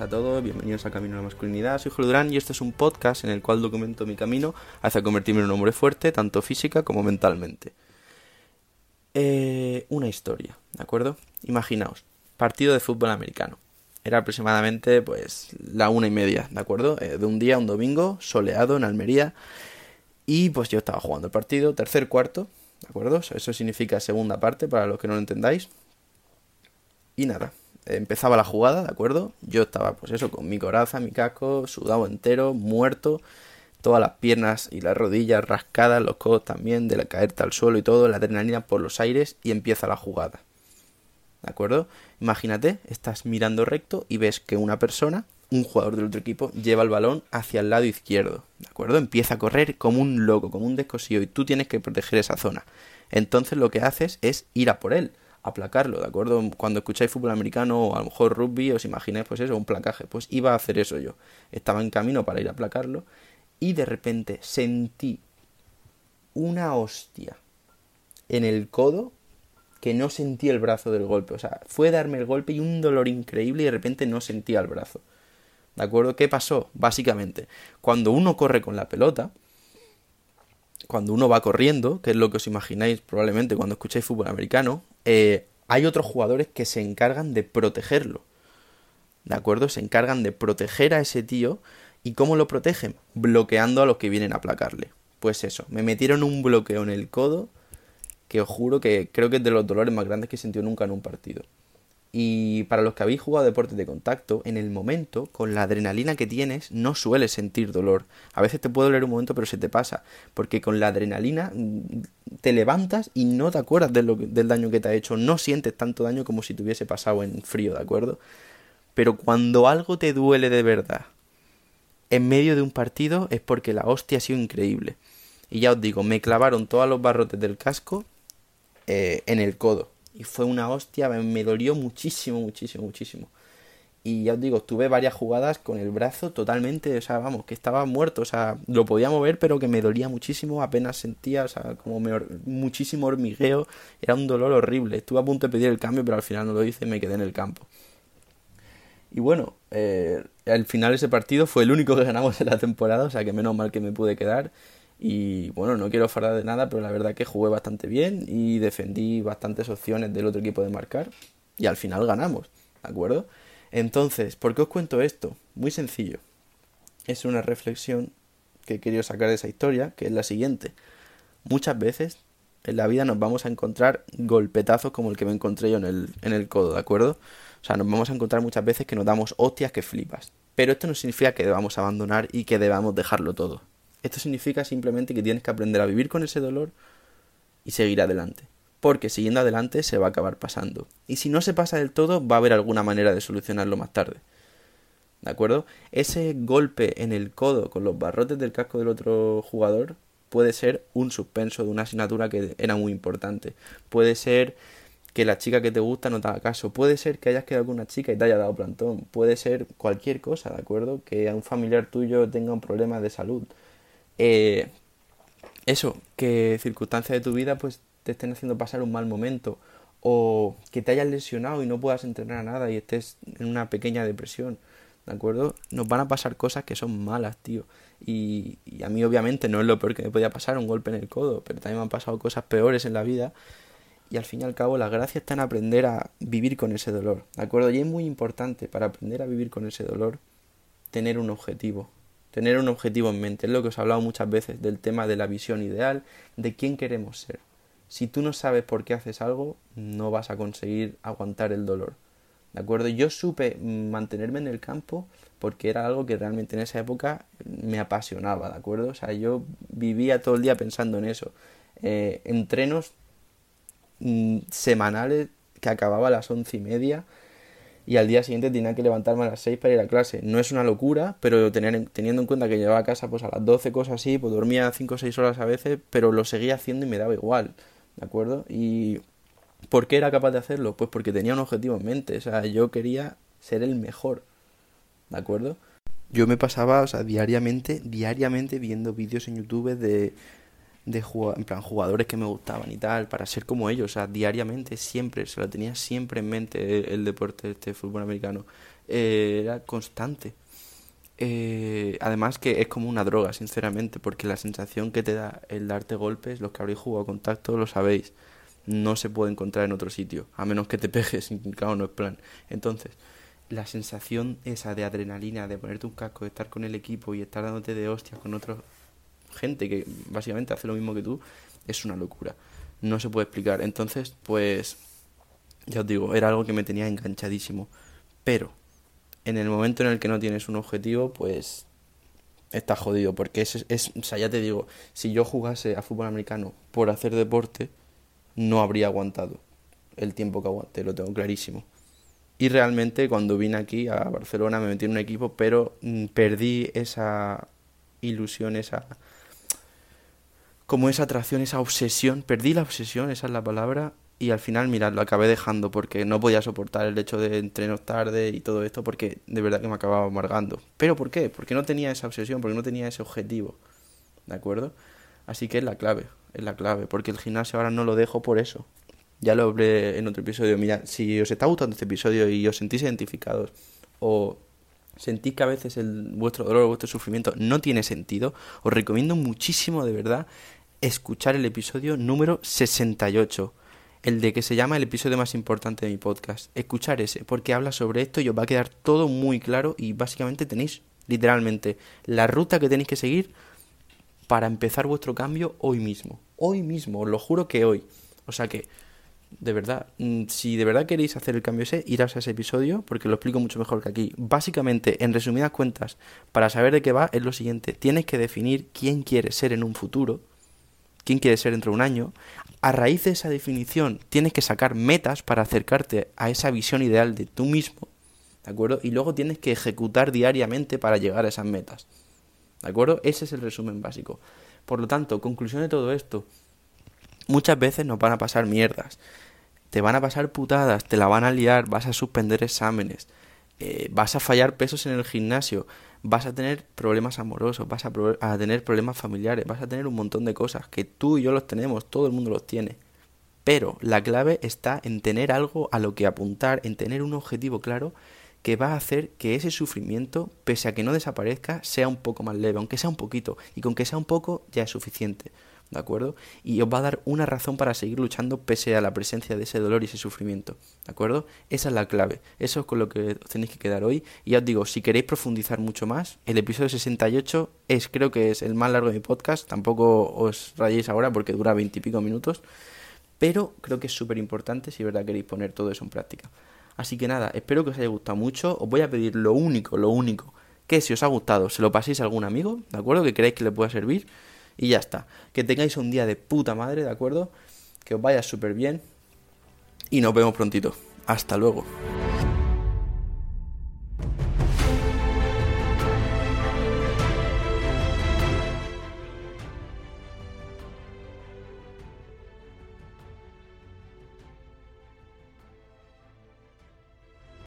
a todos, bienvenidos a Camino a la Masculinidad, soy Julio Durán y este es un podcast en el cual documento mi camino hacia convertirme en un hombre fuerte, tanto física como mentalmente. Eh, una historia, ¿de acuerdo? Imaginaos, partido de fútbol americano. Era aproximadamente pues la una y media, ¿de acuerdo? Eh, de un día, un domingo, soleado en Almería. Y pues yo estaba jugando el partido, tercer cuarto, ¿de acuerdo? Eso significa segunda parte, para los que no lo entendáis. Y nada, empezaba la jugada, ¿de acuerdo? Yo estaba, pues eso, con mi coraza, mi casco, sudado entero, muerto, todas las piernas y las rodillas rascadas, los codos también, de caerte al suelo y todo, la adrenalina por los aires y empieza la jugada. ¿De acuerdo? Imagínate, estás mirando recto y ves que una persona, un jugador del otro equipo, lleva el balón hacia el lado izquierdo. ¿De acuerdo? Empieza a correr como un loco, como un descosío y tú tienes que proteger esa zona. Entonces lo que haces es ir a por él aplacarlo, ¿de acuerdo? Cuando escucháis fútbol americano o a lo mejor rugby, os imagináis pues eso, un placaje. Pues iba a hacer eso yo. Estaba en camino para ir a aplacarlo y de repente sentí una hostia en el codo que no sentí el brazo del golpe. O sea, fue darme el golpe y un dolor increíble y de repente no sentía el brazo. ¿De acuerdo? ¿Qué pasó? Básicamente, cuando uno corre con la pelota, cuando uno va corriendo, que es lo que os imagináis probablemente cuando escucháis fútbol americano, eh, hay otros jugadores que se encargan de protegerlo. ¿De acuerdo? Se encargan de proteger a ese tío. ¿Y cómo lo protegen? Bloqueando a los que vienen a aplacarle. Pues eso, me metieron un bloqueo en el codo que os juro que creo que es de los dolores más grandes que he sentido nunca en un partido. Y para los que habéis jugado deportes de contacto, en el momento, con la adrenalina que tienes, no sueles sentir dolor. A veces te puede doler un momento, pero se te pasa. Porque con la adrenalina mm, te levantas y no te acuerdas del daño que te ha hecho. No sientes tanto daño como si te hubiese pasado en frío, ¿de acuerdo? Pero cuando algo te duele de verdad, en medio de un partido, es porque la hostia ha sido increíble. Y ya os digo, me clavaron todos los barrotes del casco eh, en el codo y fue una hostia, me dolió muchísimo, muchísimo, muchísimo. Y ya os digo, tuve varias jugadas con el brazo totalmente, o sea, vamos, que estaba muerto, o sea, lo podía mover, pero que me dolía muchísimo, apenas sentía, o sea, como muchísimo hormigueo, era un dolor horrible. Estuve a punto de pedir el cambio, pero al final no lo hice y me quedé en el campo. Y bueno, eh, al final ese partido fue el único que ganamos en la temporada, o sea que menos mal que me pude quedar. Y bueno, no quiero falar de nada, pero la verdad que jugué bastante bien y defendí bastantes opciones del otro equipo de marcar. Y al final ganamos, ¿de acuerdo? Entonces, ¿por qué os cuento esto? Muy sencillo. Es una reflexión que he querido sacar de esa historia, que es la siguiente. Muchas veces en la vida nos vamos a encontrar golpetazos como el que me encontré yo en el, en el codo, ¿de acuerdo? O sea, nos vamos a encontrar muchas veces que nos damos hostias que flipas. Pero esto no significa que debamos abandonar y que debamos dejarlo todo. Esto significa simplemente que tienes que aprender a vivir con ese dolor y seguir adelante. Porque siguiendo adelante se va a acabar pasando. Y si no se pasa del todo, va a haber alguna manera de solucionarlo más tarde. ¿De acuerdo? Ese golpe en el codo con los barrotes del casco del otro jugador puede ser un suspenso de una asignatura que era muy importante. Puede ser que la chica que te gusta no te haga caso. Puede ser que hayas quedado con una chica y te haya dado plantón. Puede ser cualquier cosa, ¿de acuerdo? Que a un familiar tuyo tenga un problema de salud. Eh, eso, que circunstancias de tu vida pues te estén haciendo pasar un mal momento o que te hayas lesionado y no puedas entrenar a nada y estés en una pequeña depresión, ¿de acuerdo? Nos van a pasar cosas que son malas, tío. Y, y, a mí obviamente no es lo peor que me podía pasar, un golpe en el codo, pero también me han pasado cosas peores en la vida. Y al fin y al cabo la gracia está en aprender a vivir con ese dolor, ¿de acuerdo? Y es muy importante para aprender a vivir con ese dolor tener un objetivo, tener un objetivo en mente. Es lo que os he hablado muchas veces del tema de la visión ideal, de quién queremos ser. Si tú no sabes por qué haces algo, no vas a conseguir aguantar el dolor. ¿De acuerdo? Yo supe mantenerme en el campo porque era algo que realmente en esa época me apasionaba, ¿de acuerdo? O sea, yo vivía todo el día pensando en eso. Eh, entrenos mm, semanales que acababa a las once y media y al día siguiente tenía que levantarme a las 6 para ir a clase. No es una locura, pero teniendo en cuenta que llegaba a casa pues a las 12, cosas así, pues dormía 5 o 6 horas a veces, pero lo seguía haciendo y me daba igual, ¿de acuerdo? Y ¿por qué era capaz de hacerlo? Pues porque tenía un objetivo en mente, o sea, yo quería ser el mejor, ¿de acuerdo? Yo me pasaba, o sea, diariamente, diariamente viendo vídeos en YouTube de de en plan, jugadores que me gustaban y tal, para ser como ellos, o sea, diariamente, siempre, se lo tenía siempre en mente el, deporte, este fútbol americano. eh, era constante. Eh, además que es como una droga, sinceramente, porque la sensación que te da el darte golpes, los que habréis jugado a contacto lo sabéis, no se puede encontrar en otro sitio, a menos que te pegues, claro, no es plan. Entonces, la sensación esa de adrenalina, de ponerte un casco, de estar con el equipo y estar dándote de hostias con otra gente que básicamente hace lo mismo que tú, es una locura. No se puede explicar. Entonces, pues, ya os digo, era algo que me tenía enganchadísimo. Pero, en el momento en el que no tienes un objetivo, pues está jodido, porque es, es, o sea, ya te digo, si yo jugase a fútbol americano por hacer deporte, no habría aguantado el tiempo que aguanté, lo tengo clarísimo. Y realmente cuando vine aquí a Barcelona me metí en un equipo, pero mm, perdí esa ilusión, esa como esa atracción, esa obsesión, perdí la obsesión, esa es la palabra, y al final, mirad, lo acabé dejando porque no podía soportar el hecho de entrenar tarde y todo esto porque de verdad que me acababa amargando. ¿Pero por qué? Porque no tenía esa obsesión, porque no tenía ese objetivo. ¿De acuerdo? Así que es la clave, es la clave, porque el gimnasio ahora no lo dejo por eso. Ya lo hablé en otro episodio. Mira, si os está gustando este episodio y os sentís identificados o sentís que a veces vuestro dolor o vuestro sufrimiento no tiene sentido, os recomiendo muchísimo de verdad escuchar el episodio número 68 el de que se llama el episodio más importante de mi podcast. Escuchar ese, porque habla sobre esto y os va a quedar todo muy claro y básicamente tenéis literalmente la ruta que tenéis que seguir para empezar vuestro cambio hoy mismo. Hoy mismo, os lo juro que hoy. O sea que, de verdad, mm, si de verdad queréis hacer el cambio ese, irás a ese episodio porque lo explico mucho mejor que aquí. Básicamente, en resumidas cuentas, para saber de qué va es lo siguiente. Tienes que definir quién quieres ser en un futuro, quién quieres ser dentro de un año. A raíz de esa definición, tienes que sacar metas para acercarte a esa visión ideal de tú mismo. ¿De acuerdo? Y luego tienes que ejecutar diariamente para llegar a esas metas. ¿De acuerdo? Ese es el resumen básico. Por lo tanto, conclusión de todo esto. Muchas veces nos van a pasar mierdas. Te van a pasar putadas, te la van a liar, vas a suspender exámenes, eh, vas a fallar pesos en el gimnasio, vas a tener problemas amorosos, vas a, a, tener problemas familiares, vas a tener un montón de cosas que tú y yo los tenemos, todo el mundo los tiene. Pero la clave está en tener algo a lo que apuntar, en tener un objetivo claro que va a hacer que ese sufrimiento, pese a que no desaparezca, sea un poco más leve, aunque sea un poquito, y con que sea un poco ya es suficiente, ¿de acuerdo? Y os va a dar una razón para seguir luchando pese a la presencia de ese dolor y ese sufrimiento, ¿de acuerdo? Esa es la clave, eso es con lo que os tenéis que quedar hoy, y ya os digo, si queréis profundizar mucho más, el episodio 68 es, creo que es el más largo de mi podcast, tampoco os rayéis ahora porque dura veintipico minutos, pero creo que es súper importante si verdad queréis poner todo eso en práctica. Así que nada, espero que os haya gustado mucho. Os voy a pedir lo único, lo único, que si os ha gustado, se lo paséis a algún amigo, ¿de acuerdo? Que creáis que le pueda servir. Y ya está. Que tengáis un día de puta madre, ¿de acuerdo? Que os vaya súper bien. Y nos vemos prontito. Hasta luego.